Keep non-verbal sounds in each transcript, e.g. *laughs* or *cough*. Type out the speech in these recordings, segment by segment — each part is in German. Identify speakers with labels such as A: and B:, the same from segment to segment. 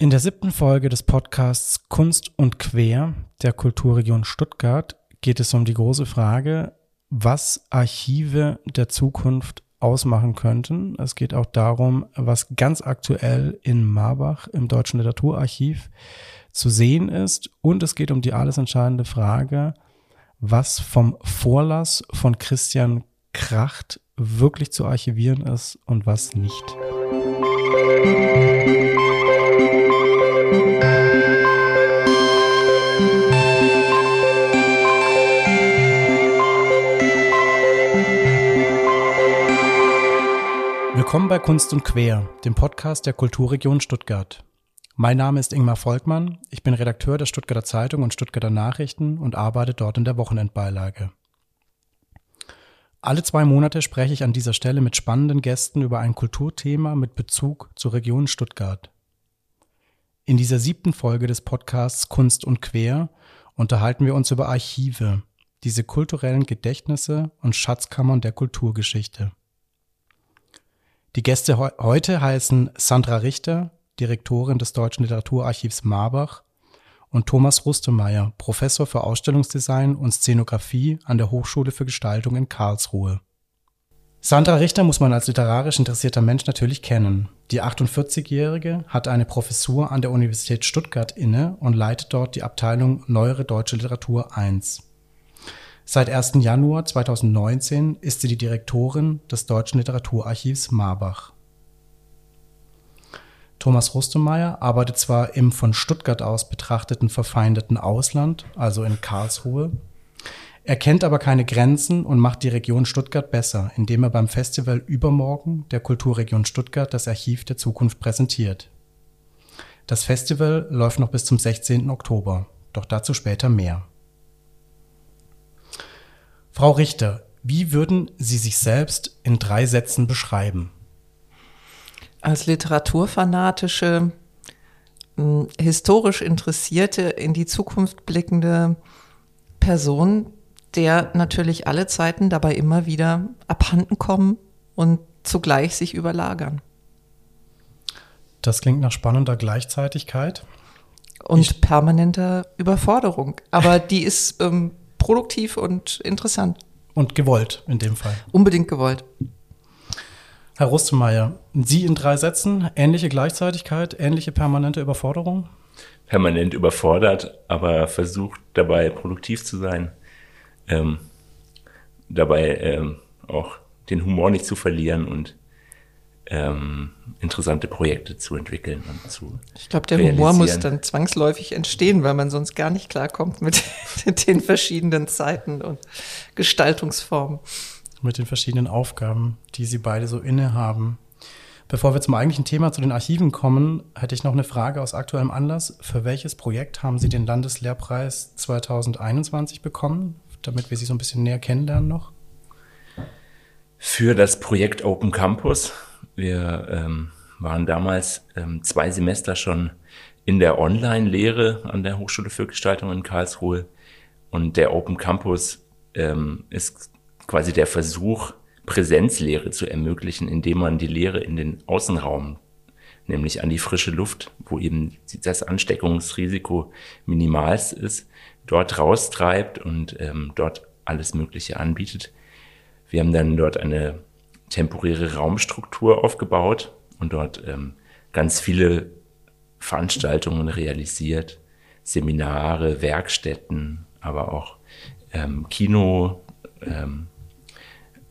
A: In der siebten Folge des Podcasts Kunst und Quer der Kulturregion Stuttgart geht es um die große Frage, was Archive der Zukunft ausmachen könnten. Es geht auch darum, was ganz aktuell in Marbach im Deutschen Literaturarchiv zu sehen ist. Und es geht um die alles entscheidende Frage, was vom Vorlass von Christian Kracht wirklich zu archivieren ist und was nicht. Willkommen bei Kunst und Quer, dem Podcast der Kulturregion Stuttgart. Mein Name ist Ingmar Volkmann, ich bin Redakteur der Stuttgarter Zeitung und Stuttgarter Nachrichten und arbeite dort in der Wochenendbeilage. Alle zwei Monate spreche ich an dieser Stelle mit spannenden Gästen über ein Kulturthema mit Bezug zur Region Stuttgart. In dieser siebten Folge des Podcasts Kunst und Quer unterhalten wir uns über Archive, diese kulturellen Gedächtnisse und Schatzkammern der Kulturgeschichte. Die Gäste he heute heißen Sandra Richter, Direktorin des Deutschen Literaturarchivs Marbach, und Thomas Rustemeyer, Professor für Ausstellungsdesign und Szenografie an der Hochschule für Gestaltung in Karlsruhe. Sandra Richter muss man als literarisch interessierter Mensch natürlich kennen. Die 48-Jährige hat eine Professur an der Universität Stuttgart inne und leitet dort die Abteilung Neuere Deutsche Literatur I. Seit 1. Januar 2019 ist sie die Direktorin des Deutschen Literaturarchivs Marbach. Thomas Rustemeyer arbeitet zwar im von Stuttgart aus betrachteten verfeindeten Ausland, also in Karlsruhe, er kennt aber keine Grenzen und macht die Region Stuttgart besser, indem er beim Festival Übermorgen der Kulturregion Stuttgart das Archiv der Zukunft präsentiert. Das Festival läuft noch bis zum 16. Oktober, doch dazu später mehr. Frau Richter, wie würden Sie sich selbst in drei Sätzen beschreiben?
B: als literaturfanatische, hm, historisch interessierte, in die Zukunft blickende Person, der natürlich alle Zeiten dabei immer wieder abhanden kommen und zugleich sich überlagern.
A: Das klingt nach spannender Gleichzeitigkeit.
B: Und ich permanenter Überforderung. Aber die ist ähm, produktiv und interessant.
A: Und gewollt in dem Fall.
B: Unbedingt gewollt.
A: Herr Rustemeyer, Sie in drei Sätzen, ähnliche Gleichzeitigkeit, ähnliche permanente Überforderung?
C: Permanent überfordert, aber versucht dabei produktiv zu sein. Ähm, dabei ähm, auch den Humor nicht zu verlieren und ähm, interessante Projekte zu entwickeln und zu.
B: Ich glaube, der Humor muss dann zwangsläufig entstehen, weil man sonst gar nicht klarkommt *laughs* mit den verschiedenen Zeiten und Gestaltungsformen
A: mit den verschiedenen Aufgaben, die Sie beide so innehaben. Bevor wir zum eigentlichen Thema zu den Archiven kommen, hätte ich noch eine Frage aus aktuellem Anlass. Für welches Projekt haben Sie den Landeslehrpreis 2021 bekommen, damit wir Sie so ein bisschen näher kennenlernen noch?
C: Für das Projekt Open Campus. Wir ähm, waren damals ähm, zwei Semester schon in der Online-Lehre an der Hochschule für Gestaltung in Karlsruhe. Und der Open Campus ähm, ist quasi der Versuch, Präsenzlehre zu ermöglichen, indem man die Lehre in den Außenraum, nämlich an die frische Luft, wo eben das Ansteckungsrisiko minimalst ist, dort raustreibt und ähm, dort alles Mögliche anbietet. Wir haben dann dort eine temporäre Raumstruktur aufgebaut und dort ähm, ganz viele Veranstaltungen realisiert, Seminare, Werkstätten, aber auch ähm, Kino, ähm,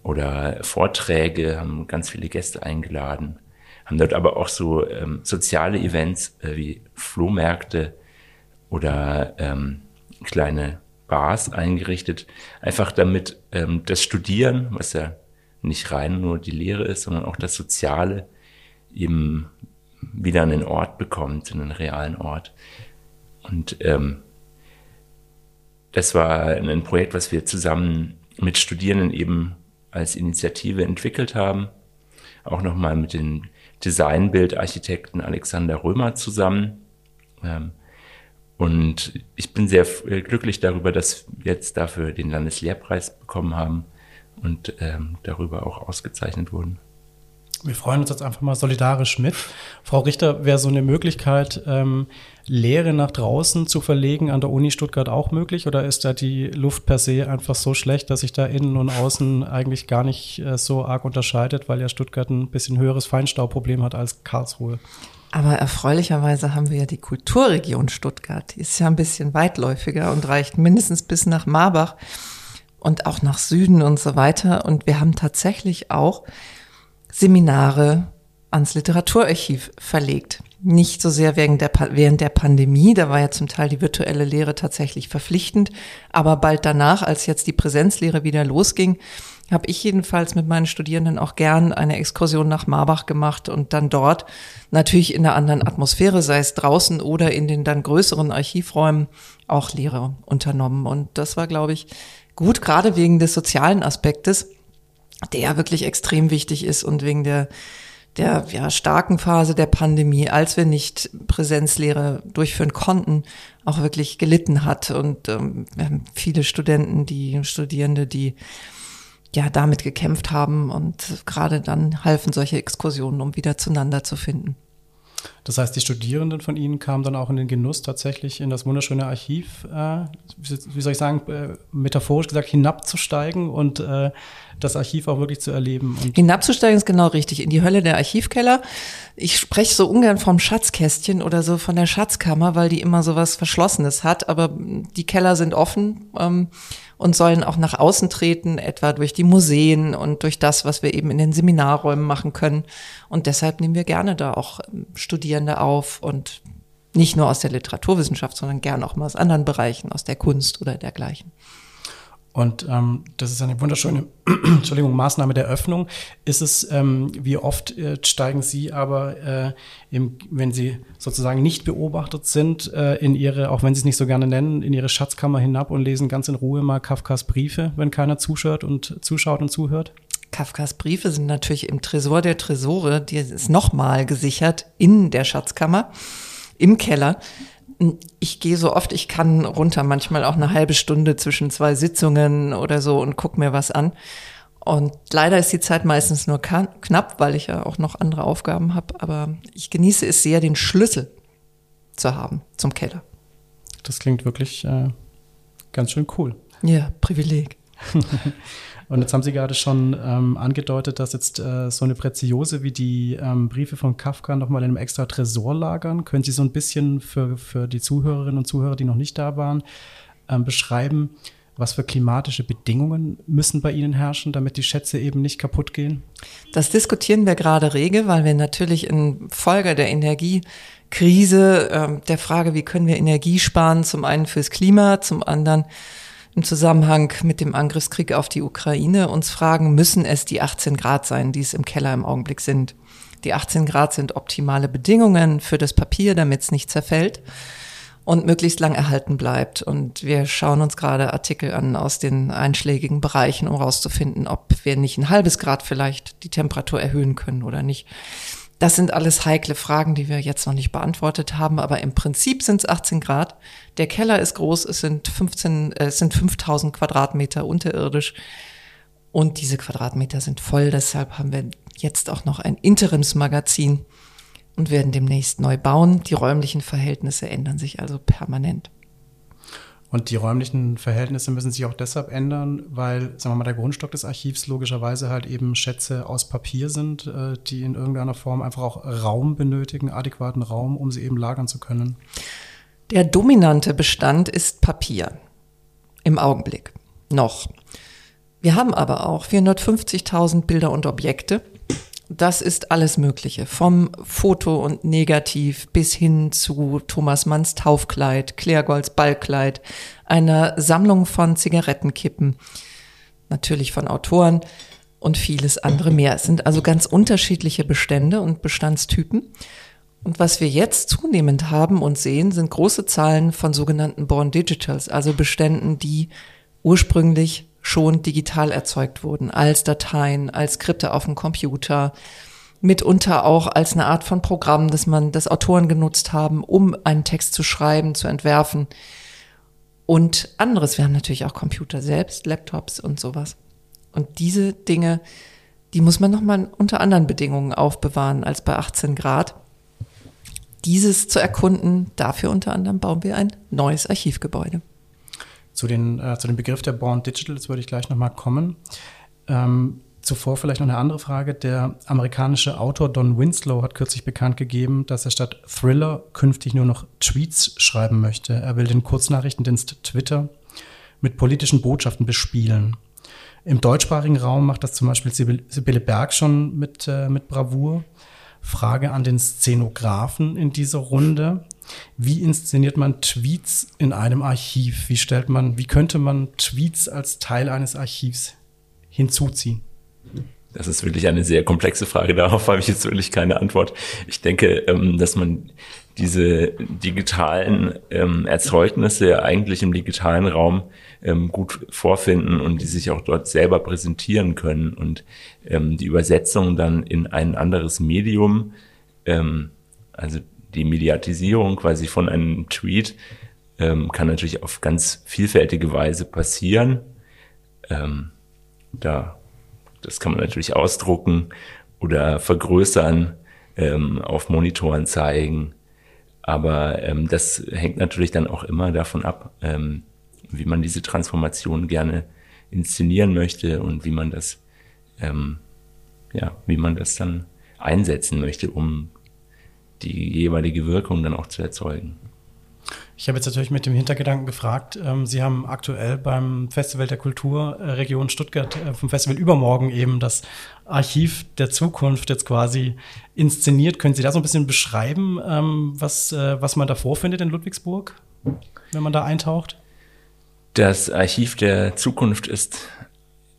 C: oder Vorträge, haben ganz viele Gäste eingeladen, haben dort aber auch so ähm, soziale Events äh, wie Flohmärkte oder ähm, kleine Bars eingerichtet, einfach damit ähm, das Studieren, was ja nicht rein nur die Lehre ist, sondern auch das Soziale eben wieder einen Ort bekommt, einen realen Ort. Und ähm, das war ein Projekt, was wir zusammen mit Studierenden eben als Initiative entwickelt haben. Auch nochmal mit dem Designbildarchitekten Alexander Römer zusammen. Ähm, und ich bin sehr äh, glücklich darüber, dass wir jetzt dafür den Landeslehrpreis bekommen haben und ähm, darüber auch ausgezeichnet wurden.
A: Wir freuen uns jetzt einfach mal solidarisch mit. Frau Richter, wäre so eine Möglichkeit, ähm, Lehre nach draußen zu verlegen an der Uni Stuttgart auch möglich? Oder ist da die Luft per se einfach so schlecht, dass sich da innen und außen eigentlich gar nicht äh, so arg unterscheidet, weil ja Stuttgart ein bisschen höheres Feinstaubproblem hat als Karlsruhe?
B: Aber erfreulicherweise haben wir ja die Kulturregion Stuttgart. Die ist ja ein bisschen weitläufiger und reicht mindestens bis nach Marbach und auch nach Süden und so weiter. Und wir haben tatsächlich auch Seminare ans Literaturarchiv verlegt. Nicht so sehr wegen der, während der Pandemie, da war ja zum Teil die virtuelle Lehre tatsächlich verpflichtend, aber bald danach, als jetzt die Präsenzlehre wieder losging, habe ich jedenfalls mit meinen Studierenden auch gern eine Exkursion nach Marbach gemacht und dann dort natürlich in einer anderen Atmosphäre, sei es draußen oder in den dann größeren Archivräumen, auch Lehre unternommen. Und das war, glaube ich, gut, gerade wegen des sozialen Aspektes der ja wirklich extrem wichtig ist und wegen der der ja, starken Phase der Pandemie, als wir nicht Präsenzlehre durchführen konnten, auch wirklich gelitten hat. Und ähm, wir haben viele Studenten, die Studierende, die ja damit gekämpft haben und gerade dann halfen solche Exkursionen, um wieder zueinander zu finden.
A: Das heißt, die Studierenden von Ihnen kamen dann auch in den Genuss, tatsächlich in das wunderschöne Archiv, äh, wie soll ich sagen, äh, metaphorisch gesagt, hinabzusteigen und äh, das Archiv auch wirklich zu erleben.
B: Hinabzusteigen ist genau richtig, in die Hölle der Archivkeller. Ich spreche so ungern vom Schatzkästchen oder so von der Schatzkammer, weil die immer so was Verschlossenes hat, aber die Keller sind offen ähm, und sollen auch nach außen treten, etwa durch die Museen und durch das, was wir eben in den Seminarräumen machen können. Und deshalb nehmen wir gerne da auch ähm, Studierende auf und nicht nur aus der Literaturwissenschaft, sondern gerne auch mal aus anderen Bereichen, aus der Kunst oder dergleichen.
A: Und ähm, das ist eine wunderschöne *clears throat* Entschuldigung, Maßnahme der Öffnung. Ist es, ähm, wie oft äh, steigen Sie aber, äh, im, wenn Sie sozusagen nicht beobachtet sind, äh, in Ihre, auch wenn Sie es nicht so gerne nennen, in Ihre Schatzkammer hinab und lesen ganz in Ruhe mal Kafkas Briefe, wenn keiner zuschaut und zuschaut und zuhört?
B: Kafkas Briefe sind natürlich im Tresor der Tresore, die ist nochmal gesichert in der Schatzkammer, im Keller ich gehe so oft ich kann runter, manchmal auch eine halbe Stunde zwischen zwei Sitzungen oder so und guck mir was an. Und leider ist die Zeit meistens nur knapp, weil ich ja auch noch andere Aufgaben habe. Aber ich genieße es sehr, den Schlüssel zu haben zum Keller.
A: Das klingt wirklich äh, ganz schön cool.
B: Ja, Privileg. *laughs*
A: Und jetzt haben Sie gerade schon ähm, angedeutet, dass jetzt äh, so eine Preziose wie die ähm, Briefe von Kafka nochmal in einem extra Tresor lagern. Können Sie so ein bisschen für, für die Zuhörerinnen und Zuhörer, die noch nicht da waren, ähm, beschreiben, was für klimatische Bedingungen müssen bei Ihnen herrschen, damit die Schätze eben nicht kaputt gehen?
B: Das diskutieren wir gerade rege, weil wir natürlich in Folge der Energiekrise, äh, der Frage, wie können wir Energie sparen, zum einen fürs Klima, zum anderen im Zusammenhang mit dem Angriffskrieg auf die Ukraine uns fragen, müssen es die 18 Grad sein, die es im Keller im Augenblick sind. Die 18 Grad sind optimale Bedingungen für das Papier, damit es nicht zerfällt und möglichst lang erhalten bleibt. Und wir schauen uns gerade Artikel an aus den einschlägigen Bereichen, um herauszufinden, ob wir nicht ein halbes Grad vielleicht die Temperatur erhöhen können oder nicht. Das sind alles heikle Fragen, die wir jetzt noch nicht beantwortet haben, aber im Prinzip sind es 18 Grad. Der Keller ist groß, es sind 15, äh, es sind 5000 Quadratmeter unterirdisch und diese Quadratmeter sind voll. Deshalb haben wir jetzt auch noch ein Interimsmagazin und werden demnächst neu bauen. Die räumlichen Verhältnisse ändern sich also permanent.
A: Und die räumlichen Verhältnisse müssen sich auch deshalb ändern, weil, sagen wir mal, der Grundstock des Archivs logischerweise halt eben Schätze aus Papier sind, äh, die in irgendeiner Form einfach auch Raum benötigen, adäquaten Raum, um sie eben lagern zu können.
B: Der dominante Bestand ist Papier. Im Augenblick. Noch. Wir haben aber auch 450.000 Bilder und Objekte das ist alles Mögliche. Vom Foto und Negativ bis hin zu Thomas Manns Taufkleid, Claire Ballkleid, einer Sammlung von Zigarettenkippen, natürlich von Autoren und vieles andere mehr. Es sind also ganz unterschiedliche Bestände und Bestandstypen. Und was wir jetzt zunehmend haben und sehen, sind große Zahlen von sogenannten Born Digitals, also Beständen, die ursprünglich schon digital erzeugt wurden, als Dateien, als Skripte auf dem Computer, mitunter auch als eine Art von Programm, das man, das Autoren genutzt haben, um einen Text zu schreiben, zu entwerfen. Und anderes, wir haben natürlich auch Computer selbst, Laptops und sowas. Und diese Dinge die muss man nochmal unter anderen Bedingungen aufbewahren als bei 18 Grad. Dieses zu erkunden, dafür unter anderem bauen wir ein neues Archivgebäude.
A: Zu, den, äh, zu dem Begriff der Born Digitals würde ich gleich nochmal kommen. Ähm, zuvor vielleicht noch eine andere Frage. Der amerikanische Autor Don Winslow hat kürzlich bekannt gegeben, dass er statt Thriller künftig nur noch Tweets schreiben möchte. Er will den Kurznachrichtendienst Twitter mit politischen Botschaften bespielen. Im deutschsprachigen Raum macht das zum Beispiel Sibylle Berg schon mit, äh, mit Bravour. Frage an den Szenografen in dieser Runde. Wie inszeniert man Tweets in einem Archiv? Wie stellt man, wie könnte man Tweets als Teil eines Archivs hinzuziehen?
C: Das ist wirklich eine sehr komplexe Frage. Darauf *laughs* habe ich jetzt wirklich keine Antwort. Ich denke, ähm, dass man diese digitalen ähm, Erzeugnisse eigentlich im digitalen Raum ähm, gut vorfinden und die sich auch dort selber präsentieren können und die Übersetzung dann in ein anderes Medium, also die Mediatisierung quasi von einem Tweet, kann natürlich auf ganz vielfältige Weise passieren. da das kann man natürlich ausdrucken oder vergrößern, ähm, auf Monitoren zeigen. Aber ähm, das hängt natürlich dann auch immer davon ab, ähm, wie man diese Transformation gerne inszenieren möchte und wie man das, ähm, ja, wie man das dann einsetzen möchte, um die jeweilige Wirkung dann auch zu erzeugen.
A: Ich habe jetzt natürlich mit dem Hintergedanken gefragt. Ähm, Sie haben aktuell beim Festival der Kulturregion äh, Stuttgart äh, vom Festival übermorgen eben das Archiv der Zukunft jetzt quasi inszeniert. Können Sie da so ein bisschen beschreiben, ähm, was, äh, was man da vorfindet in Ludwigsburg, wenn man da eintaucht?
C: Das Archiv der Zukunft ist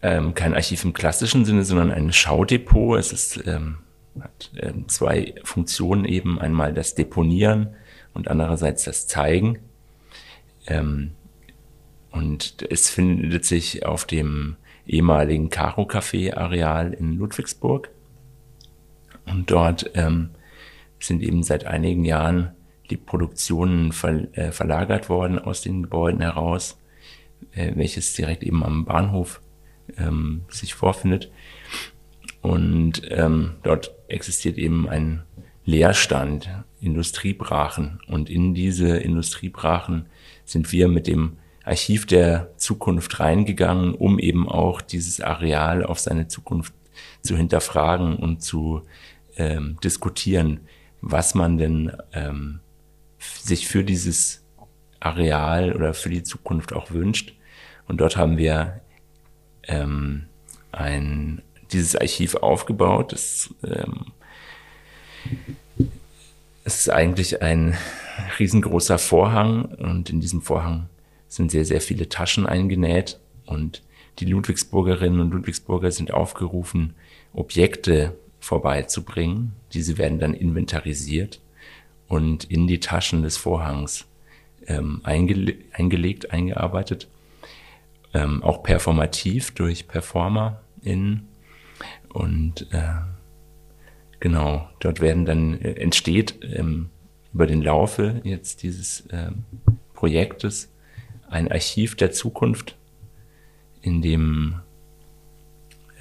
C: ähm, kein Archiv im klassischen Sinne, sondern ein Schaudepot. Es ist, ähm, hat ähm, zwei Funktionen eben. Einmal das Deponieren und andererseits das Zeigen. Ähm, und es findet sich auf dem ehemaligen Caro Café Areal in Ludwigsburg. Und dort ähm, sind eben seit einigen Jahren die Produktionen ver äh, verlagert worden aus den Gebäuden heraus, äh, welches direkt eben am Bahnhof ähm, sich vorfindet. Und ähm, dort existiert eben ein Leerstand, Industriebrachen. Und in diese Industriebrachen sind wir mit dem Archiv der Zukunft reingegangen, um eben auch dieses Areal auf seine Zukunft zu hinterfragen und zu ähm, diskutieren, was man denn ähm, sich für dieses Areal oder für die Zukunft auch wünscht. Und dort haben wir ähm, ein, dieses Archiv aufgebaut. Das ähm, es ist eigentlich ein riesengroßer Vorhang und in diesem Vorhang sind sehr, sehr viele Taschen eingenäht und die Ludwigsburgerinnen und Ludwigsburger sind aufgerufen, Objekte vorbeizubringen. Diese werden dann inventarisiert und in die Taschen des Vorhangs ähm, eingele eingelegt, eingearbeitet. Ähm, auch performativ durch PerformerInnen. Und äh, Genau, dort werden dann äh, entsteht ähm, über den Laufe jetzt dieses ähm, Projektes ein Archiv der Zukunft, in dem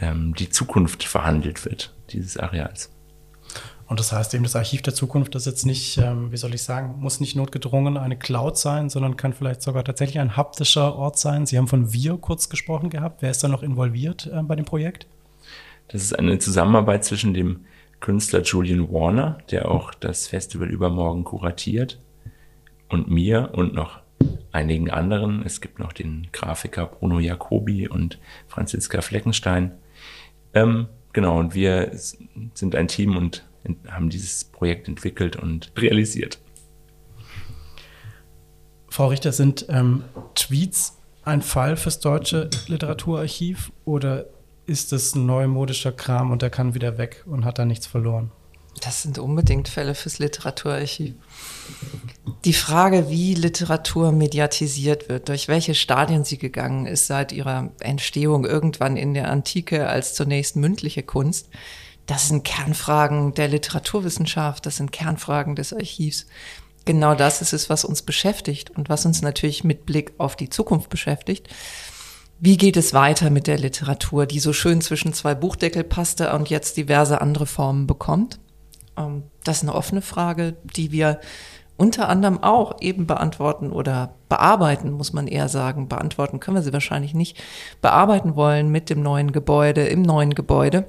C: ähm, die Zukunft verhandelt wird, dieses Areals.
A: Und das heißt eben, das Archiv der Zukunft ist jetzt nicht, ähm, wie soll ich sagen, muss nicht notgedrungen eine Cloud sein, sondern kann vielleicht sogar tatsächlich ein haptischer Ort sein. Sie haben von Wir kurz gesprochen gehabt. Wer ist da noch involviert äh, bei dem Projekt?
C: Das ist eine Zusammenarbeit zwischen dem Künstler Julian Warner, der auch das Festival übermorgen kuratiert, und mir und noch einigen anderen. Es gibt noch den Grafiker Bruno Jacobi und Franziska Fleckenstein. Ähm, genau, und wir sind ein Team und haben dieses Projekt entwickelt und realisiert.
A: Frau Richter, sind ähm, Tweets ein Fall fürs deutsche Literaturarchiv oder ist es neumodischer Kram und der kann wieder weg und hat da nichts verloren.
B: Das sind unbedingt Fälle fürs Literaturarchiv. Die Frage, wie Literatur mediatisiert wird, durch welche Stadien sie gegangen ist seit ihrer Entstehung irgendwann in der Antike als zunächst mündliche Kunst, das sind Kernfragen der Literaturwissenschaft, das sind Kernfragen des Archivs. Genau das ist es, was uns beschäftigt und was uns natürlich mit Blick auf die Zukunft beschäftigt. Wie geht es weiter mit der Literatur, die so schön zwischen zwei Buchdeckel passte und jetzt diverse andere Formen bekommt? Ähm, das ist eine offene Frage, die wir unter anderem auch eben beantworten oder bearbeiten, muss man eher sagen. Beantworten können wir sie wahrscheinlich nicht. Bearbeiten wollen mit dem neuen Gebäude, im neuen Gebäude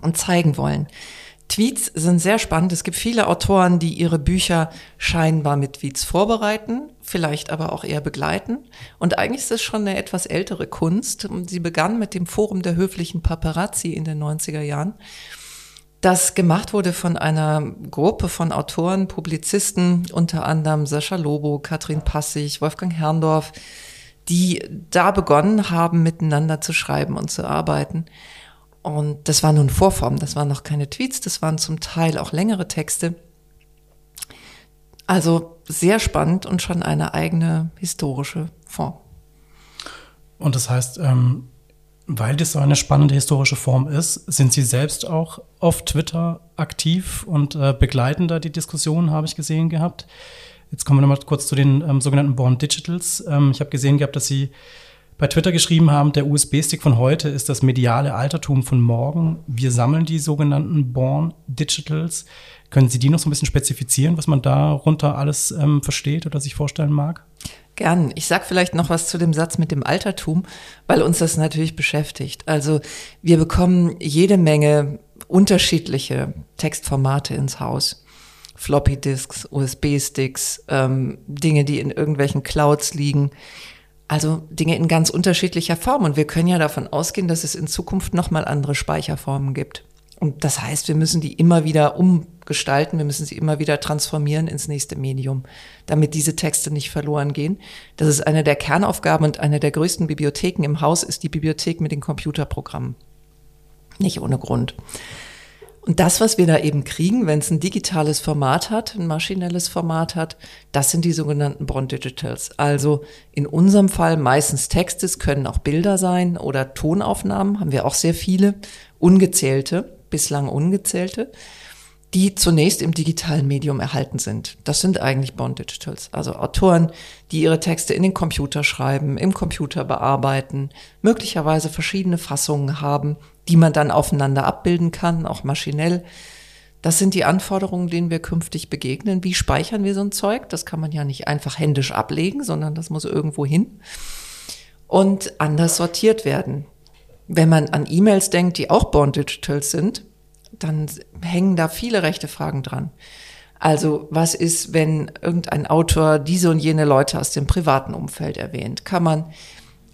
B: und zeigen wollen. Tweets sind sehr spannend. Es gibt viele Autoren, die ihre Bücher scheinbar mit Tweets vorbereiten, vielleicht aber auch eher begleiten. Und eigentlich ist es schon eine etwas ältere Kunst. Sie begann mit dem Forum der höflichen Paparazzi in den 90er Jahren das gemacht wurde von einer Gruppe von Autoren, Publizisten, unter anderem Sascha Lobo, Katrin Passig, Wolfgang Herrndorf, die da begonnen haben, miteinander zu schreiben und zu arbeiten. Und das war nun Vorform, das waren noch keine Tweets, das waren zum Teil auch längere Texte. Also sehr spannend und schon eine eigene historische Form.
A: Und das heißt, ähm, weil das so eine spannende historische Form ist, sind Sie selbst auch auf Twitter aktiv und äh, begleiten da die Diskussion, habe ich gesehen gehabt. Jetzt kommen wir nochmal kurz zu den ähm, sogenannten Born Digitals. Ähm, ich habe gesehen gehabt, dass Sie bei Twitter geschrieben haben, der USB-Stick von heute ist das mediale Altertum von morgen. Wir sammeln die sogenannten Born Digitals. Können Sie die noch so ein bisschen spezifizieren, was man darunter alles ähm, versteht oder sich vorstellen mag?
B: Gern. Ich sag vielleicht noch was zu dem Satz mit dem Altertum, weil uns das natürlich beschäftigt. Also wir bekommen jede Menge unterschiedliche Textformate ins Haus. Floppy Disks, USB-Sticks, ähm, Dinge, die in irgendwelchen Clouds liegen. Also Dinge in ganz unterschiedlicher Form. Und wir können ja davon ausgehen, dass es in Zukunft nochmal andere Speicherformen gibt. Und das heißt, wir müssen die immer wieder umgestalten, wir müssen sie immer wieder transformieren ins nächste Medium, damit diese Texte nicht verloren gehen. Das ist eine der Kernaufgaben und eine der größten Bibliotheken im Haus ist die Bibliothek mit den Computerprogrammen. Nicht ohne Grund. Und das, was wir da eben kriegen, wenn es ein digitales Format hat, ein maschinelles Format hat, das sind die sogenannten Bond Digitals. Also in unserem Fall meistens Texte, es können auch Bilder sein oder Tonaufnahmen, haben wir auch sehr viele, ungezählte bislang ungezählte, die zunächst im digitalen Medium erhalten sind. Das sind eigentlich Bond Digitals, also Autoren, die ihre Texte in den Computer schreiben, im Computer bearbeiten, möglicherweise verschiedene Fassungen haben, die man dann aufeinander abbilden kann, auch maschinell. Das sind die Anforderungen, denen wir künftig begegnen. Wie speichern wir so ein Zeug? Das kann man ja nicht einfach händisch ablegen, sondern das muss irgendwo hin und anders sortiert werden. Wenn man an E-Mails denkt, die auch Born Digital sind, dann hängen da viele rechte Fragen dran. Also was ist, wenn irgendein Autor diese und jene Leute aus dem privaten Umfeld erwähnt? Kann man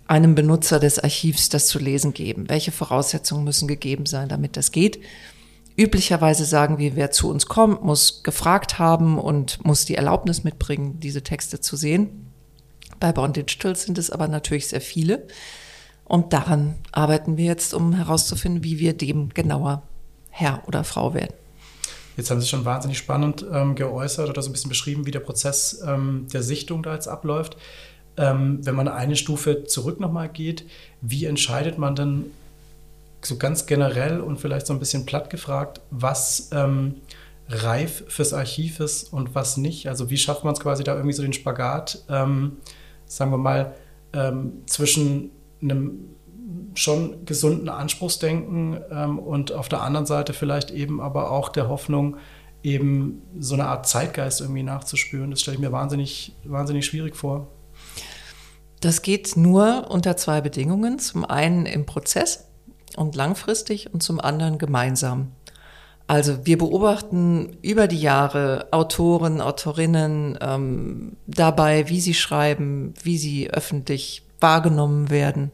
B: einem Benutzer des Archivs das zu lesen geben? Welche Voraussetzungen müssen gegeben sein, damit das geht? Üblicherweise sagen wir, wer zu uns kommt, muss gefragt haben und muss die Erlaubnis mitbringen, diese Texte zu sehen. Bei Born Digital sind es aber natürlich sehr viele. Und daran arbeiten wir jetzt, um herauszufinden, wie wir dem genauer Herr oder Frau werden.
A: Jetzt haben Sie schon wahnsinnig spannend ähm, geäußert oder so ein bisschen beschrieben, wie der Prozess ähm, der Sichtung da jetzt abläuft. Ähm, wenn man eine Stufe zurück nochmal geht, wie entscheidet man denn so ganz generell und vielleicht so ein bisschen platt gefragt, was ähm, reif fürs Archiv ist und was nicht? Also wie schafft man es quasi da irgendwie so den Spagat, ähm, sagen wir mal, ähm, zwischen einem schon gesunden Anspruchsdenken ähm, und auf der anderen Seite vielleicht eben aber auch der Hoffnung, eben so eine Art Zeitgeist irgendwie nachzuspüren. Das stelle ich mir wahnsinnig, wahnsinnig schwierig vor.
B: Das geht nur unter zwei Bedingungen. Zum einen im Prozess und langfristig und zum anderen gemeinsam. Also wir beobachten über die Jahre Autoren, Autorinnen ähm, dabei, wie sie schreiben, wie sie öffentlich wahrgenommen werden.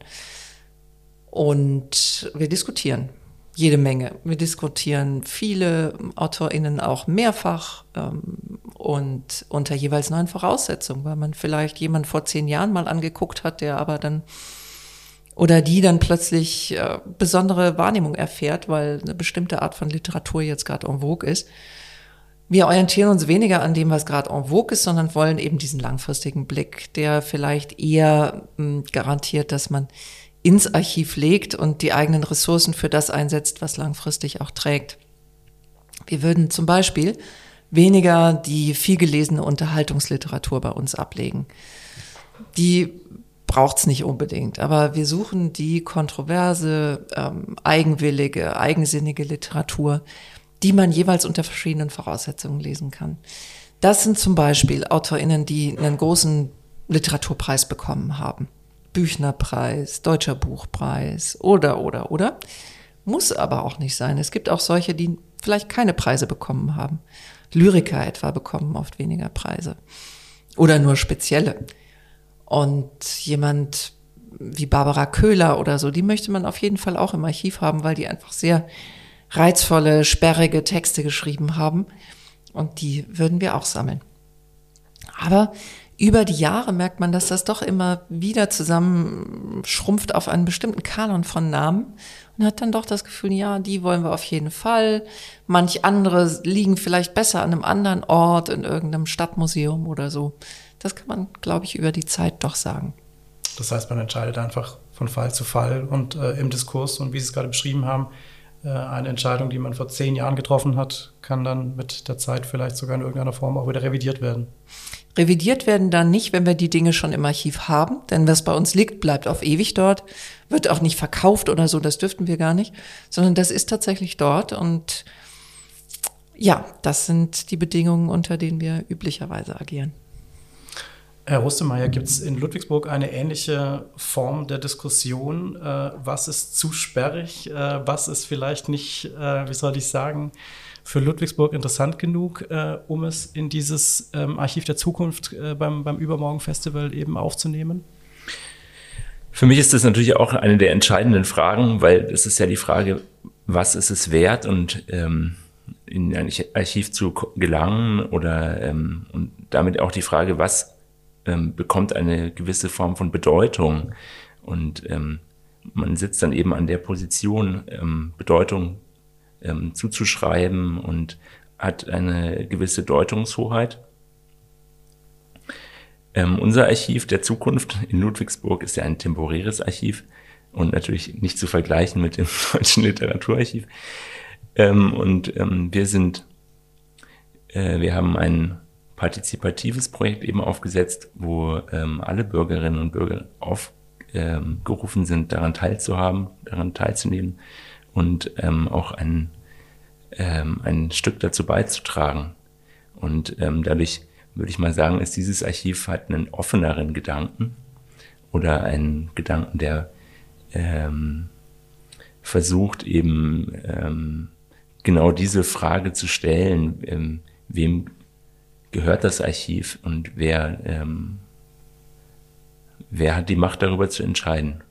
B: Und wir diskutieren jede Menge. Wir diskutieren viele AutorInnen auch mehrfach ähm, und unter jeweils neuen Voraussetzungen, weil man vielleicht jemand vor zehn Jahren mal angeguckt hat, der aber dann oder die dann plötzlich äh, besondere Wahrnehmung erfährt, weil eine bestimmte Art von Literatur jetzt gerade en vogue ist. Wir orientieren uns weniger an dem, was gerade en vogue ist, sondern wollen eben diesen langfristigen Blick, der vielleicht eher mh, hm, garantiert, dass man ins Archiv legt und die eigenen Ressourcen für das einsetzt, was langfristig auch trägt. Wir würden zum Beispiel weniger die viel gelesene Unterhaltungsliteratur bei uns ablegen. Die braucht's nicht unbedingt. Aber wir suchen die kontroverse, ähm, eigenwillige, eigensinnige Literatur, die man jeweils unter verschiedenen Voraussetzungen lesen kann. Das sind zum Beispiel AutorInnen, die einen großen Literaturpreis bekommen haben. Büchnerpreis, Deutscher Buchpreis oder, oder, oder. Muss aber auch nicht sein. Es gibt auch solche, die vielleicht keine Preise bekommen haben. Lyriker etwa bekommen oft weniger Preise. Oder nur spezielle. Und jemand wie Barbara Köhler oder so, die möchte man auf jeden Fall auch im Archiv haben, weil die einfach sehr reizvolle, sperrige Texte geschrieben haben. Und die würden wir auch sammeln. Aber über die Jahre merkt man, dass das doch immer wieder zusammenschrumpft auf einen bestimmten Kanon von Namen und hat dann doch das Gefühl, ja, die wollen wir auf jeden Fall. Manch andere liegen vielleicht besser an einem anderen Ort, in irgendeinem Stadtmuseum oder so. Das kann man, glaube ich, über die Zeit doch sagen.
A: Das heißt, man entscheidet einfach von Fall zu Fall und äh, im Diskurs und wie Sie es gerade beschrieben haben, äh, eine Entscheidung, die man vor zehn Jahren getroffen hat, kann dann mit der Zeit vielleicht sogar in irgendeiner Form auch wieder revidiert werden.
B: Revidiert werden dann nicht, wenn wir die Dinge schon im Archiv haben, denn was bei uns liegt, bleibt auf ewig dort, wird auch nicht verkauft oder so, das dürften wir gar nicht, sondern das ist tatsächlich dort und ja, das sind die Bedingungen, unter denen wir üblicherweise agieren.
A: Herr Rustemeyer, gibt es in Ludwigsburg eine ähnliche Form der Diskussion? Äh, was ist zu sperrig? Äh, was ist vielleicht nicht, äh, wie soll ich sagen, für Ludwigsburg interessant genug, um es in dieses ähm, Archiv der Zukunft beim, beim Übermorgen-Festival eben aufzunehmen?
C: Für mich ist das natürlich auch eine der entscheidenden Fragen, weil es ist ja die Frage, was ist es wert und ähm, in ein Archiv zu gelangen oder ähm, und damit auch die Frage, was ähm, bekommt eine gewisse Form von Bedeutung. Und ähm, man sitzt dann eben an der Position, ähm, Bedeutung ähm, zuzuschreiben und hat eine gewisse Deutungshoheit. Ähm, unser Archiv der Zukunft in Ludwigsburg ist ja ein temporäres Archiv und natürlich nicht zu vergleichen mit dem *laughs* Deutschen Literaturarchiv. Ähm, und ähm, wir sind, äh, wir haben einen partizipatives Projekt eben aufgesetzt, wo ähm, alle Bürgerinnen und Bürger aufgerufen ähm, sind, daran teilzuhaben, daran teilzunehmen und ähm, auch ein, ähm, ein Stück dazu beizutragen. Und ähm, dadurch würde ich mal sagen, ist dieses Archiv hat einen offeneren Gedanken oder einen Gedanken, der ähm, versucht eben ähm, genau diese Frage zu stellen, ähm, wem gehört das Archiv und wer, ähm, wer hat die Macht darüber zu entscheiden.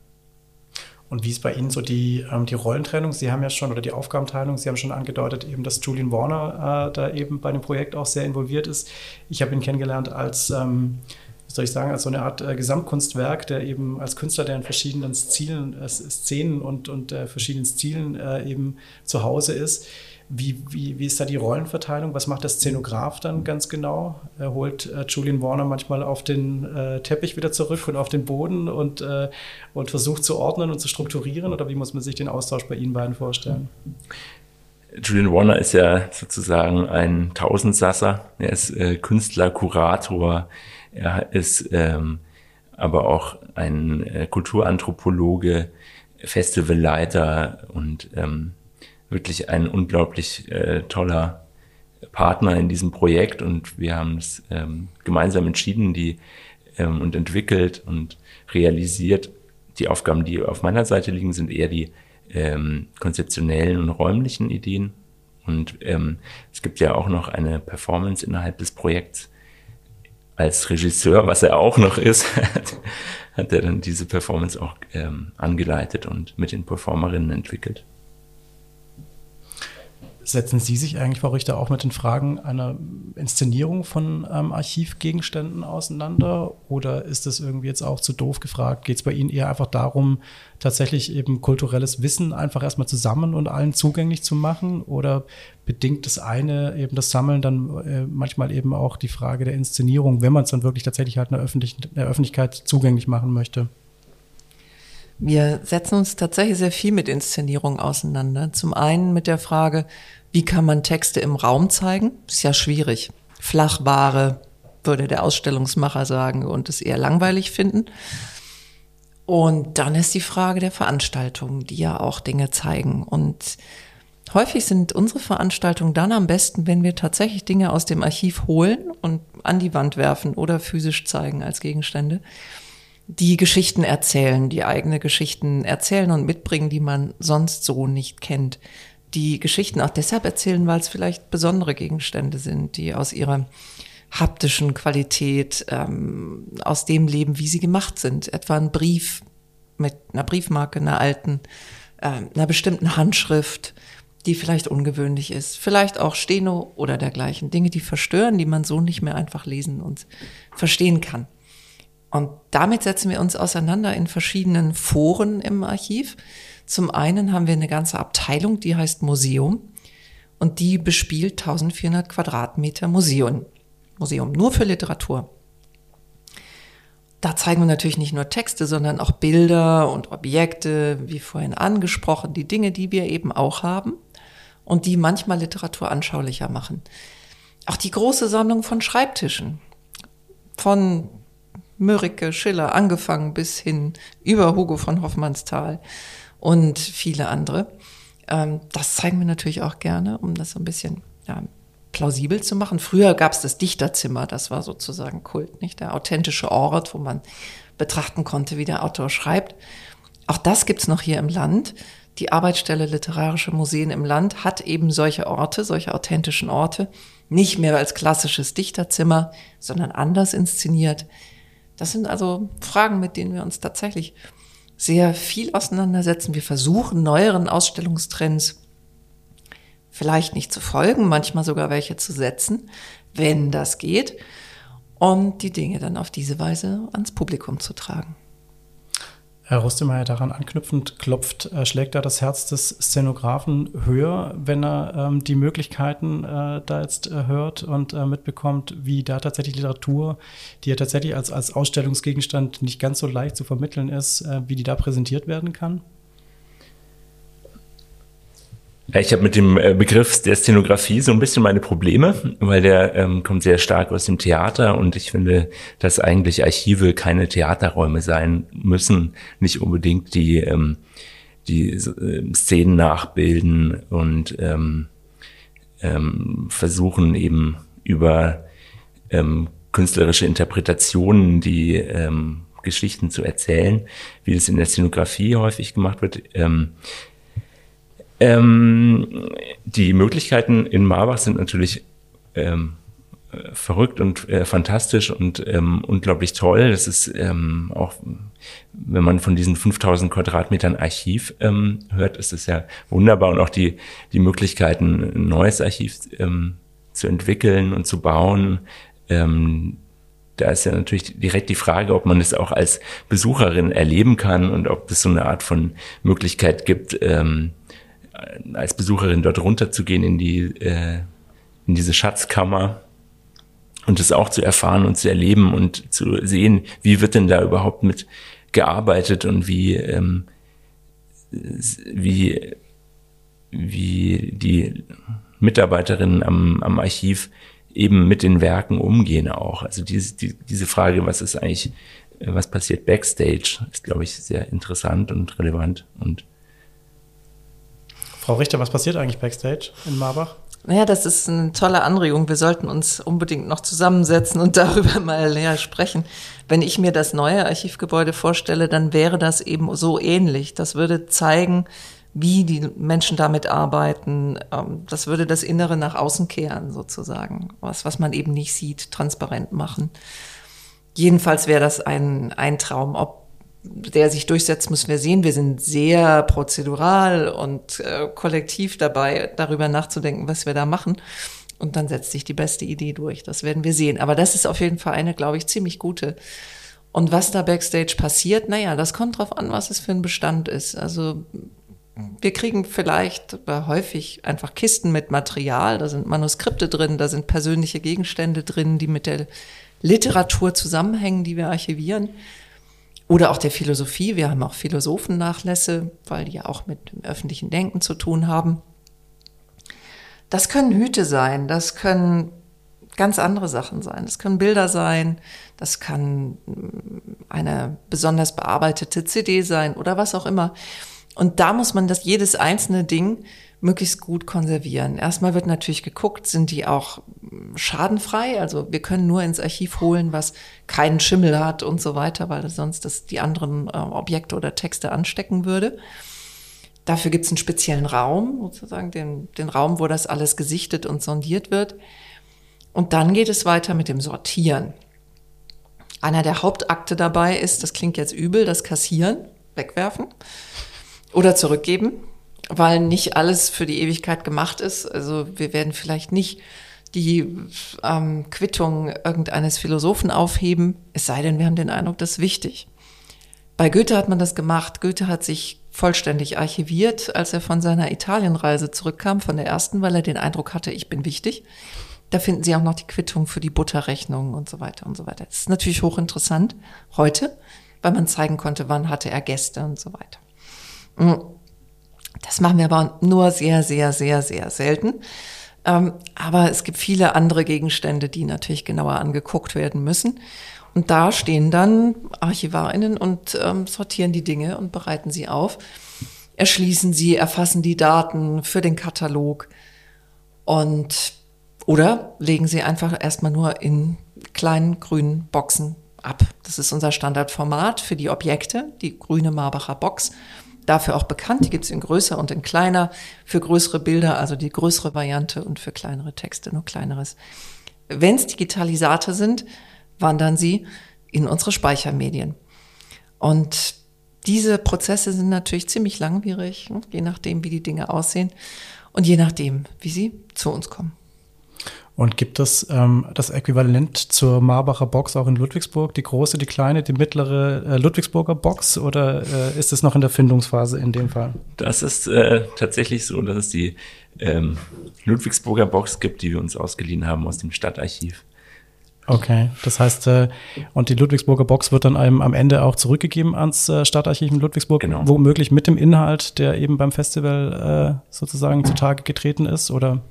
A: Und wie ist bei Ihnen so die, ähm, die Rollentrennung? Sie haben ja schon, oder die Aufgabenteilung, Sie haben schon angedeutet, eben, dass Julian Warner äh, da eben bei dem Projekt auch sehr involviert ist. Ich habe ihn kennengelernt als, ähm, wie soll ich sagen, als so eine Art äh, Gesamtkunstwerk, der eben als Künstler, der in verschiedenen Stilen, äh, Szenen und, und äh, verschiedenen Stilen äh, eben zu Hause ist. Wie, wie, wie ist da die Rollenverteilung? Was macht der Szenograf dann ganz genau? Er holt äh, Julian Warner manchmal auf den äh, Teppich wieder zurück und auf den Boden und, äh, und versucht zu ordnen und zu strukturieren? Oder wie muss man sich den Austausch bei Ihnen beiden vorstellen?
C: Julian Warner ist ja sozusagen ein Tausendsasser. Er ist äh, Künstler, Kurator. Er ist ähm, aber auch ein äh, Kulturanthropologe, Festivalleiter und ähm, wirklich ein unglaublich äh, toller Partner in diesem Projekt und wir haben es ähm, gemeinsam entschieden die, ähm, und entwickelt und realisiert. Die Aufgaben, die auf meiner Seite liegen, sind eher die ähm, konzeptionellen und räumlichen Ideen. Und ähm, es gibt ja auch noch eine Performance innerhalb des Projekts. Als Regisseur, was er auch noch ist, *laughs* hat er dann diese Performance auch ähm, angeleitet und mit den Performerinnen entwickelt.
A: Setzen Sie sich eigentlich, Frau Richter, auch mit den Fragen einer Inszenierung von ähm, Archivgegenständen auseinander? Oder ist das irgendwie jetzt auch zu doof gefragt? Geht es bei Ihnen eher einfach darum, tatsächlich eben kulturelles Wissen einfach erstmal zusammen und allen zugänglich zu machen? Oder bedingt das eine eben das Sammeln dann äh, manchmal eben auch die Frage der Inszenierung, wenn man es dann wirklich tatsächlich halt einer, Öffentlich Öffentlichkeit zugänglich machen möchte?
B: Wir setzen uns tatsächlich sehr viel mit Inszenierung auseinander. Zum einen mit der Frage, wie kann man Texte im Raum zeigen? Ist ja schwierig. Flachware, würde der Ausstellungsmacher sagen, und es eher langweilig finden. Und dann ist die Frage der Veranstaltungen, die ja auch Dinge zeigen. Und häufig sind unsere Veranstaltungen dann am besten, wenn wir tatsächlich Dinge aus dem Archiv holen und an die Wand werfen oder physisch zeigen als Gegenstände, die Geschichten erzählen, die eigene Geschichten erzählen und mitbringen, die man sonst so nicht kennt. Die Geschichten auch deshalb erzählen, weil es vielleicht besondere Gegenstände sind, die aus ihrer haptischen Qualität, ähm, aus dem Leben, wie sie gemacht sind. Etwa ein Brief mit einer Briefmarke, einer alten, äh, einer bestimmten Handschrift, die vielleicht ungewöhnlich ist. Vielleicht auch Steno oder dergleichen. Dinge, die verstören, die man so nicht mehr einfach lesen und verstehen kann. Und damit setzen wir uns auseinander in verschiedenen Foren im Archiv. Zum einen haben wir eine ganze Abteilung, die heißt Museum und die bespielt 1400 Quadratmeter Museum. Museum, nur für Literatur. Da zeigen wir natürlich nicht nur Texte, sondern auch Bilder und Objekte, wie vorhin angesprochen, die Dinge, die wir eben auch haben und die manchmal Literatur anschaulicher machen. Auch die große Sammlung von Schreibtischen, von Mörike, Schiller angefangen bis hin über Hugo von Hoffmannsthal und viele andere. Ähm, das zeigen wir natürlich auch gerne, um das so ein bisschen ja, plausibel zu machen. Früher gab es das Dichterzimmer, das war sozusagen Kult, nicht der authentische Ort, wo man betrachten konnte, wie der Autor schreibt. Auch das gibt's noch hier im Land. Die Arbeitsstelle Literarische Museen im Land hat eben solche Orte, solche authentischen Orte, nicht mehr als klassisches Dichterzimmer, sondern anders inszeniert. Das sind also Fragen, mit denen wir uns tatsächlich sehr viel auseinandersetzen. Wir versuchen neueren Ausstellungstrends vielleicht nicht zu folgen, manchmal sogar welche zu setzen, wenn das geht, und die Dinge dann auf diese Weise ans Publikum zu tragen.
A: Herr Rustemeyer, daran anknüpfend klopft, äh, schlägt da das Herz des Szenografen höher, wenn er ähm, die Möglichkeiten äh, da jetzt äh, hört und äh, mitbekommt, wie da tatsächlich Literatur, die ja tatsächlich als, als Ausstellungsgegenstand nicht ganz so leicht zu vermitteln ist, äh, wie die da präsentiert werden kann?
C: Ich habe mit dem äh, Begriff der Szenografie so ein bisschen meine Probleme, weil der ähm, kommt sehr stark aus dem Theater und ich finde, dass eigentlich Archive keine Theaterräume sein müssen, nicht unbedingt die ähm, die äh, Szenen nachbilden und ähm, ähm, versuchen eben über ähm, künstlerische Interpretationen die ähm, Geschichten zu erzählen, wie es in der Szenografie häufig gemacht wird. Ähm, ähm, die Möglichkeiten in Marbach sind natürlich ähm, verrückt und äh, fantastisch und ähm, unglaublich toll. Das ist ähm, auch, wenn man von diesen 5000 Quadratmetern Archiv ähm, hört, ist es ja wunderbar und auch die, die Möglichkeiten, ein neues Archiv ähm, zu entwickeln und zu bauen. Ähm, da ist ja natürlich direkt die Frage, ob man es auch als Besucherin erleben kann und ob es so eine Art von Möglichkeit gibt, ähm, als Besucherin dort runterzugehen in die äh, in diese Schatzkammer und es auch zu erfahren und zu erleben und zu sehen, wie wird denn da überhaupt mit gearbeitet und wie ähm, wie wie die Mitarbeiterinnen am, am Archiv eben mit den Werken umgehen auch. Also diese, die, diese Frage, was ist eigentlich, was passiert backstage, ist, glaube ich, sehr interessant und relevant und
A: Frau Richter, was passiert eigentlich backstage in Marbach?
B: Naja, das ist eine tolle Anregung. Wir sollten uns unbedingt noch zusammensetzen und *laughs* darüber mal näher sprechen. Wenn ich mir das neue Archivgebäude vorstelle, dann wäre das eben so ähnlich. Das würde zeigen, wie die Menschen damit arbeiten. Ähm, das würde das Innere nach außen kehren, sozusagen. Was, was man eben nicht sieht, transparent machen. Jedenfalls wäre das ein, ein Traum. Ob der sich durchsetzt, müssen wir sehen. Wir sind sehr prozedural und äh, kollektiv dabei, darüber nachzudenken, was wir da machen. Und dann setzt sich die beste Idee durch. Das werden wir sehen. Aber das ist auf jeden Fall eine, glaube ich, ziemlich gute. Und was da backstage passiert, naja, das kommt drauf an, was es für ein Bestand ist. Also wir kriegen vielleicht häufig einfach Kisten mit Material, da sind Manuskripte drin, da sind persönliche Gegenstände drin, die mit der Literatur zusammenhängen, die wir archivieren. Oder auch der Philosophie. Wir haben auch Philosophennachlässe, weil die ja auch mit dem öffentlichen Denken zu tun haben. Das können Hüte sein, das können ganz andere Sachen sein. Das können Bilder sein, das kann mm, eine besonders bearbeitete CD sein oder was auch immer. Und da muss man das jedes einzelne Ding möglichst gut konservieren. Erstmal wird natürlich geguckt, sind die auch schadenfrei? Also wir können nur ins Archiv holen, was keinen Schimmel hat und so weiter, weil sonst das die anderen äh, Objekte oder Texte anstecken würde. Dafür gibt es einen speziellen Raum, sozusagen den, den Raum, wo das alles gesichtet und sondiert wird. Und dann geht es weiter mit dem Sortieren. Einer der Hauptakte dabei ist, das klingt jetzt übel, das Kassieren, wegwerfen oder zurückgeben, weil nicht alles für die Ewigkeit gemacht ist. Also wir werden vielleicht nicht die ähm, Quittung irgendeines Philosophen aufheben, es sei denn, wir haben den Eindruck, das ist wichtig. Bei Goethe hat man das gemacht. Goethe hat sich vollständig archiviert, als er von seiner Italienreise zurückkam, von der ersten, weil er den Eindruck hatte, ich bin wichtig. Da finden Sie auch noch die Quittung für die Butterrechnung und so weiter und so weiter. Das ist natürlich hochinteressant heute, weil man zeigen konnte, wann hatte er Gäste und so weiter. Mm. Das machen wir aber nur sehr, sehr, sehr, sehr selten. Ähm, aber es gibt viele andere Gegenstände, die natürlich genauer angeguckt werden müssen. Und da stehen dann ArchivarInnen und ähm, sortieren die Dinge und bereiten sie auf, erschließen sie, erfassen die Daten für den Katalog und oder legen sie einfach erstmal nur in kleinen grünen Boxen ab. Das ist unser Standardformat für die Objekte, die grüne Marbacher Box. Dafür auch bekannt, die gibt es in größer und in kleiner, für größere Bilder, also die größere Variante und für kleinere Texte nur kleineres. Wenn es Digitalisate sind, wandern sie in unsere Speichermedien. Und diese Prozesse sind natürlich ziemlich langwierig, ne, je nachdem, wie die Dinge aussehen und je nachdem, wie sie zu uns kommen.
A: Und gibt es ähm, das Äquivalent zur Marbacher Box auch in Ludwigsburg? Die große, die kleine, die mittlere äh, Ludwigsburger Box? Oder äh, ist es noch in der Findungsphase in dem Fall?
C: Das ist äh, tatsächlich so, dass es die ähm, Ludwigsburger Box gibt, die wir uns ausgeliehen haben aus dem Stadtarchiv.
A: Okay, das heißt, äh, und die Ludwigsburger Box wird dann einem am Ende auch zurückgegeben ans äh, Stadtarchiv in Ludwigsburg, genau. womöglich mit dem Inhalt, der eben beim Festival äh, sozusagen zutage getreten ist, oder?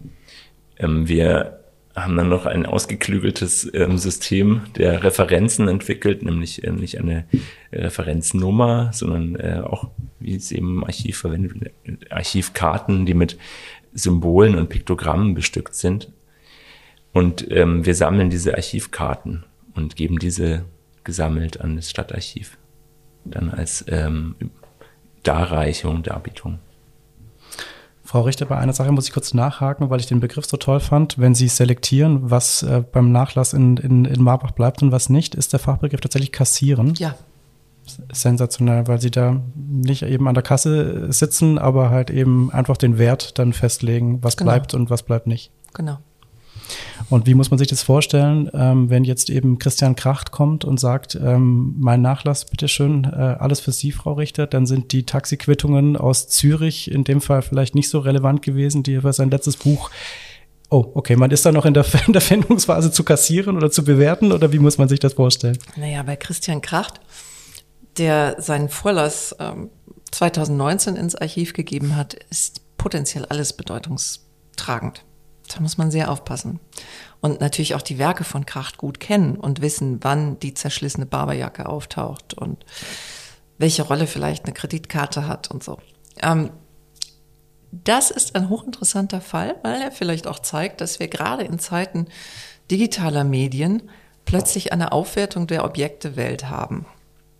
C: Ähm, wir haben dann noch ein ausgeklügeltes ähm, System der Referenzen entwickelt, nämlich äh, nicht eine Referenznummer, sondern äh, auch, wie es eben im Archiv verwendet, Archivkarten, die mit Symbolen und Piktogrammen bestückt sind. Und ähm, wir sammeln diese Archivkarten und geben diese gesammelt an das Stadtarchiv. Dann als ähm, Darreichung, Darbietung.
A: Frau Richter, bei einer Sache muss ich kurz nachhaken, weil ich den Begriff so toll fand. Wenn Sie selektieren, was äh, beim Nachlass in, in, in Marbach bleibt und was nicht, ist der Fachbegriff tatsächlich kassieren.
B: Ja.
A: Sensationell, weil Sie da nicht eben an der Kasse sitzen, aber halt eben einfach den Wert dann festlegen, was genau. bleibt und was bleibt nicht.
B: Genau.
A: Und wie muss man sich das vorstellen, ähm, wenn jetzt eben Christian Kracht kommt und sagt, ähm, mein Nachlass, bitteschön, äh, alles für Sie, Frau Richter, dann sind die Taxiquittungen aus Zürich in dem Fall vielleicht nicht so relevant gewesen, die für sein letztes Buch Oh, okay. Man ist da noch in der, *laughs* in der Findungsphase zu kassieren oder zu bewerten oder wie muss man sich das vorstellen?
B: Naja, bei Christian Kracht, der seinen Vorlass ähm, 2019 ins Archiv gegeben hat, ist potenziell alles bedeutungstragend. Da muss man sehr aufpassen. Und natürlich auch die Werke von Kracht gut kennen und wissen, wann die zerschlissene Barberjacke auftaucht und welche Rolle vielleicht eine Kreditkarte hat und so. Ähm, das ist ein hochinteressanter Fall, weil er vielleicht auch zeigt, dass wir gerade in Zeiten digitaler Medien plötzlich eine Aufwertung der Objektewelt haben,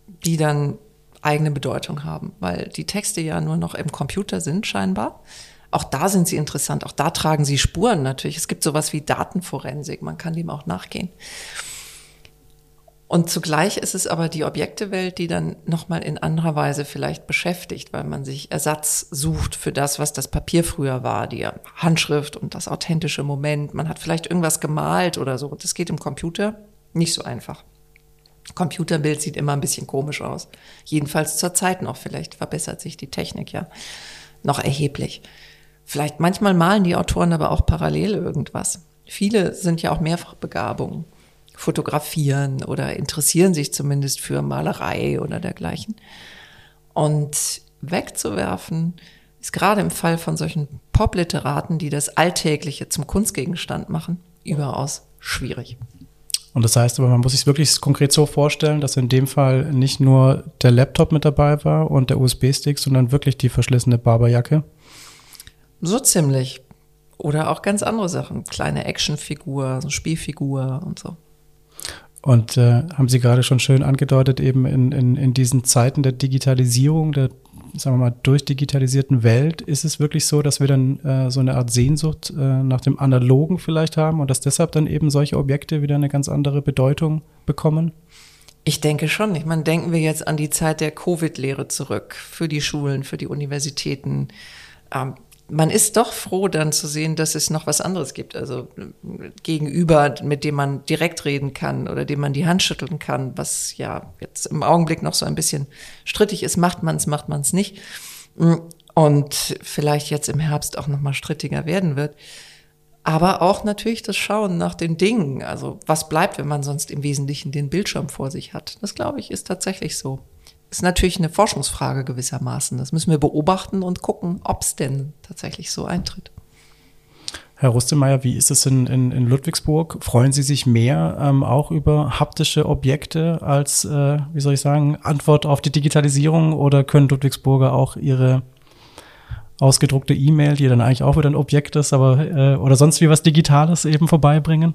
B: die dann eigene Bedeutung haben, weil die Texte ja nur noch im Computer sind scheinbar auch da sind sie interessant, auch da tragen sie Spuren natürlich. Es gibt sowas wie Datenforensik, man kann dem auch nachgehen. Und zugleich ist es aber die Objektewelt, die dann nochmal in anderer Weise vielleicht beschäftigt, weil man sich Ersatz sucht für das, was das Papier früher war, die Handschrift und das authentische Moment. Man hat vielleicht irgendwas gemalt oder so. Das geht im Computer nicht so einfach. Computerbild sieht immer ein bisschen komisch aus. Jedenfalls zur Zeit noch. Vielleicht verbessert sich die Technik ja noch erheblich. Vielleicht manchmal malen die Autoren aber auch parallel irgendwas. Viele sind ja auch Mehrfachbegabungen, fotografieren oder interessieren sich zumindest für Malerei oder dergleichen. Und wegzuwerfen ist gerade im Fall von solchen Popliteraten, die das Alltägliche zum Kunstgegenstand machen, überaus schwierig.
A: Und das heißt aber, man muss sich wirklich konkret so vorstellen, dass in dem Fall nicht nur der Laptop mit dabei war und der USB-Stick, sondern wirklich die verschlissene Barberjacke.
B: So ziemlich. Oder auch ganz andere Sachen. Kleine Actionfigur, so Spielfigur und so.
A: Und äh, haben Sie gerade schon schön angedeutet, eben in, in, in diesen Zeiten der Digitalisierung, der, sagen wir mal, durchdigitalisierten Welt, ist es wirklich so, dass wir dann äh, so eine Art Sehnsucht äh, nach dem Analogen vielleicht haben und dass deshalb dann eben solche Objekte wieder eine ganz andere Bedeutung bekommen?
B: Ich denke schon. Ich meine, denken wir jetzt an die Zeit der Covid-Lehre zurück für die Schulen, für die Universitäten. Ähm, man ist doch froh, dann zu sehen, dass es noch was anderes gibt. Also gegenüber, mit dem man direkt reden kann oder dem man die Hand schütteln kann, was ja jetzt im Augenblick noch so ein bisschen strittig ist. Macht man es, macht man es nicht. Und vielleicht jetzt im Herbst auch noch mal strittiger werden wird. Aber auch natürlich das Schauen nach den Dingen. Also was bleibt, wenn man sonst im Wesentlichen den Bildschirm vor sich hat? Das glaube ich ist tatsächlich so ist natürlich eine Forschungsfrage gewissermaßen. Das müssen wir beobachten und gucken, ob es denn tatsächlich so eintritt.
A: Herr Rustemeyer, wie ist es in, in, in Ludwigsburg? Freuen Sie sich mehr ähm, auch über haptische Objekte als, äh, wie soll ich sagen, Antwort auf die Digitalisierung oder können Ludwigsburger auch ihre ausgedruckte E-Mail, die dann eigentlich auch wieder ein Objekt ist, aber äh, oder sonst wie was Digitales eben vorbeibringen?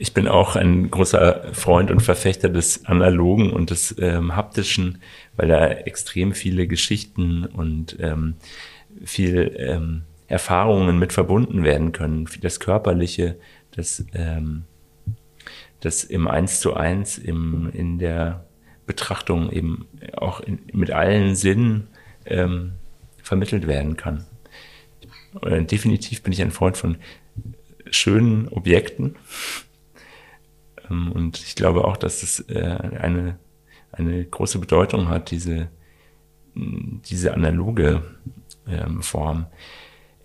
C: Ich bin auch ein großer Freund und Verfechter des Analogen und des ähm, Haptischen, weil da extrem viele Geschichten und ähm, viel ähm, Erfahrungen mit verbunden werden können. Das Körperliche, das, ähm, das im Eins zu eins, im, in der Betrachtung eben auch in, mit allen Sinnen ähm, vermittelt werden kann. Und definitiv bin ich ein Freund von schönen Objekten und ich glaube auch, dass es äh, eine, eine große Bedeutung hat, diese, diese analoge ähm, Form.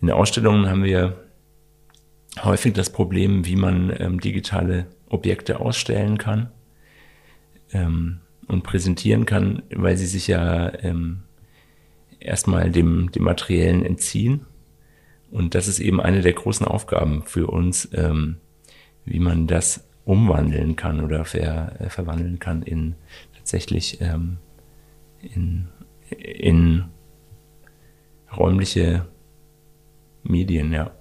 C: In Ausstellungen haben wir häufig das Problem, wie man ähm, digitale Objekte ausstellen kann und präsentieren kann, weil sie sich ja erstmal dem, dem Materiellen entziehen. Und das ist eben eine der großen Aufgaben für uns, wie man das umwandeln kann oder ver, äh, verwandeln kann in tatsächlich ähm, in, in räumliche Medien, ja.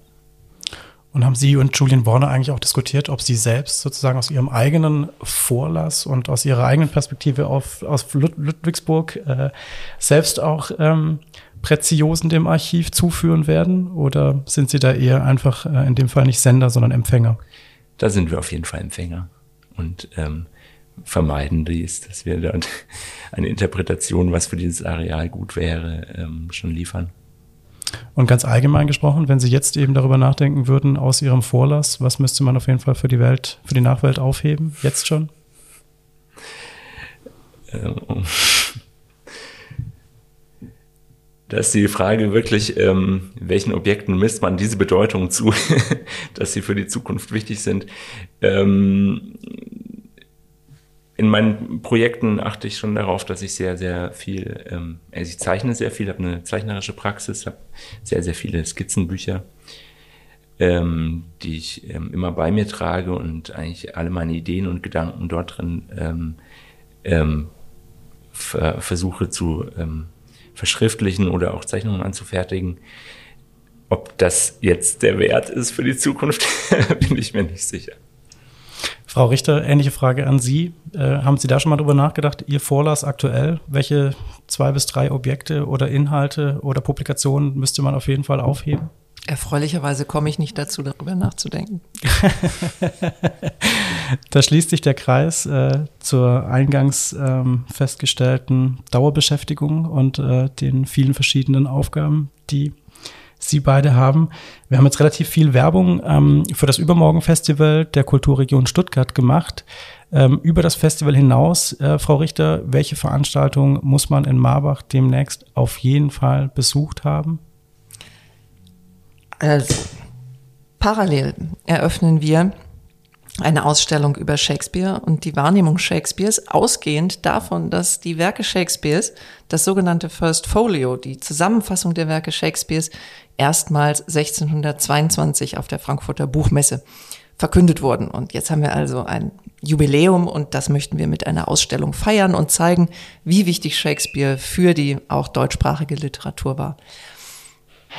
A: Und haben Sie und Julian Warner eigentlich auch diskutiert, ob Sie selbst sozusagen aus Ihrem eigenen Vorlass und aus Ihrer eigenen Perspektive auf, aus Ludwigsburg äh, selbst auch ähm, Präziosen dem Archiv zuführen werden? Oder sind Sie da eher einfach äh, in dem Fall nicht Sender, sondern Empfänger?
C: Da sind wir auf jeden Fall Empfänger und ähm, vermeiden dies, dass wir dort *laughs* eine Interpretation, was für dieses Areal gut wäre, ähm, schon liefern.
A: Und ganz allgemein gesprochen, wenn Sie jetzt eben darüber nachdenken würden, aus Ihrem Vorlass, was müsste man auf jeden Fall für die Welt, für die Nachwelt aufheben? Jetzt schon?
C: Ähm, da ist die Frage wirklich, ähm, welchen Objekten misst man diese Bedeutung zu, *laughs* dass sie für die Zukunft wichtig sind. Ähm, in meinen Projekten achte ich schon darauf, dass ich sehr, sehr viel, ähm, also ich zeichne sehr viel, habe eine zeichnerische Praxis, habe sehr, sehr viele Skizzenbücher, ähm, die ich ähm, immer bei mir trage und eigentlich alle meine Ideen und Gedanken dort drin ähm, ähm, ver versuche zu ähm, verschriftlichen oder auch Zeichnungen anzufertigen. Ob das jetzt der Wert ist für die Zukunft, *laughs* bin ich mir nicht sicher.
A: Frau Richter, ähnliche Frage an Sie. Äh, haben Sie da schon mal drüber nachgedacht, Ihr Vorlass aktuell, welche zwei bis drei Objekte oder Inhalte oder Publikationen müsste man auf jeden Fall aufheben?
B: Erfreulicherweise komme ich nicht dazu, darüber nachzudenken. *laughs*
A: da schließt sich der Kreis äh, zur eingangs ähm, festgestellten Dauerbeschäftigung und äh, den vielen verschiedenen Aufgaben, die Sie beide haben. Wir haben jetzt relativ viel Werbung ähm, für das Übermorgen-Festival der Kulturregion Stuttgart gemacht. Ähm, über das Festival hinaus, äh, Frau Richter, welche Veranstaltung muss man in Marbach demnächst auf jeden Fall besucht haben?
B: Also, parallel eröffnen wir eine Ausstellung über Shakespeare und die Wahrnehmung Shakespeares, ausgehend davon, dass die Werke Shakespeares, das sogenannte First Folio, die Zusammenfassung der Werke Shakespeares, erstmals 1622 auf der Frankfurter Buchmesse verkündet wurden. Und jetzt haben wir also ein Jubiläum und das möchten wir mit einer Ausstellung feiern und zeigen, wie wichtig Shakespeare für die auch deutschsprachige Literatur war.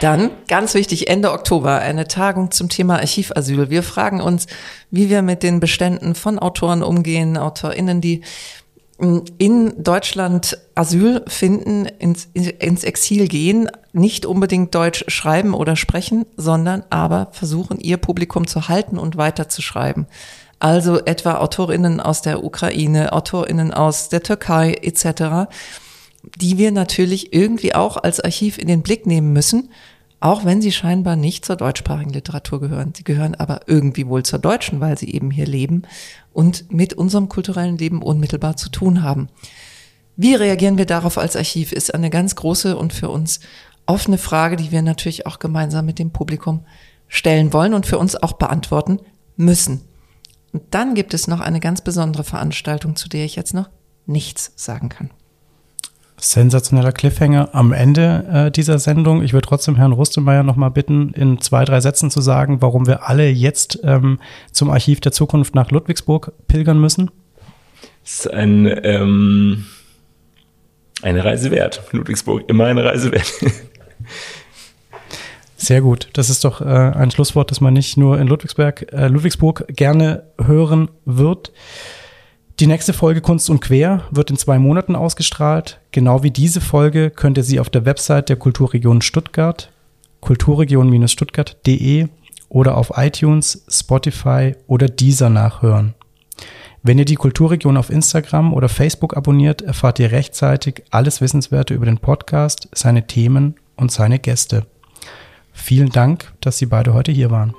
B: Dann, ganz wichtig, Ende Oktober, eine Tagung zum Thema Archivasyl. Wir fragen uns, wie wir mit den Beständen von Autoren umgehen, AutorInnen, die in Deutschland Asyl finden, ins, ins Exil gehen, nicht unbedingt Deutsch schreiben oder sprechen, sondern aber versuchen, ihr Publikum zu halten und weiterzuschreiben. Also etwa Autorinnen aus der Ukraine, Autorinnen aus der Türkei etc., die wir natürlich irgendwie auch als Archiv in den Blick nehmen müssen, auch wenn sie scheinbar nicht zur deutschsprachigen Literatur gehören. Sie gehören aber irgendwie wohl zur deutschen, weil sie eben hier leben und mit unserem kulturellen Leben unmittelbar zu tun haben. Wie reagieren wir darauf als Archiv, ist eine ganz große und für uns offene Frage, die wir natürlich auch gemeinsam mit dem Publikum stellen wollen und für uns auch beantworten müssen. Und dann gibt es noch eine ganz besondere Veranstaltung, zu der ich jetzt noch nichts sagen kann.
A: Sensationeller Cliffhanger am Ende äh, dieser Sendung. Ich würde trotzdem Herrn Rustemeyer noch mal bitten, in zwei, drei Sätzen zu sagen, warum wir alle jetzt ähm, zum Archiv der Zukunft nach Ludwigsburg pilgern müssen.
C: Es ist ein, ähm, eine Reise wert. Ludwigsburg, immer eine Reise wert. *laughs*
A: Sehr gut. Das ist doch äh, ein Schlusswort, das man nicht nur in Ludwigsburg, äh, Ludwigsburg gerne hören wird. Die nächste Folge Kunst und Quer wird in zwei Monaten ausgestrahlt. Genau wie diese Folge könnt ihr sie auf der Website der Kulturregion Stuttgart, kulturregion-stuttgart.de oder auf iTunes, Spotify oder Deezer nachhören. Wenn ihr die Kulturregion auf Instagram oder Facebook abonniert, erfahrt ihr rechtzeitig alles Wissenswerte über den Podcast, seine Themen und seine Gäste. Vielen Dank, dass Sie beide heute hier waren.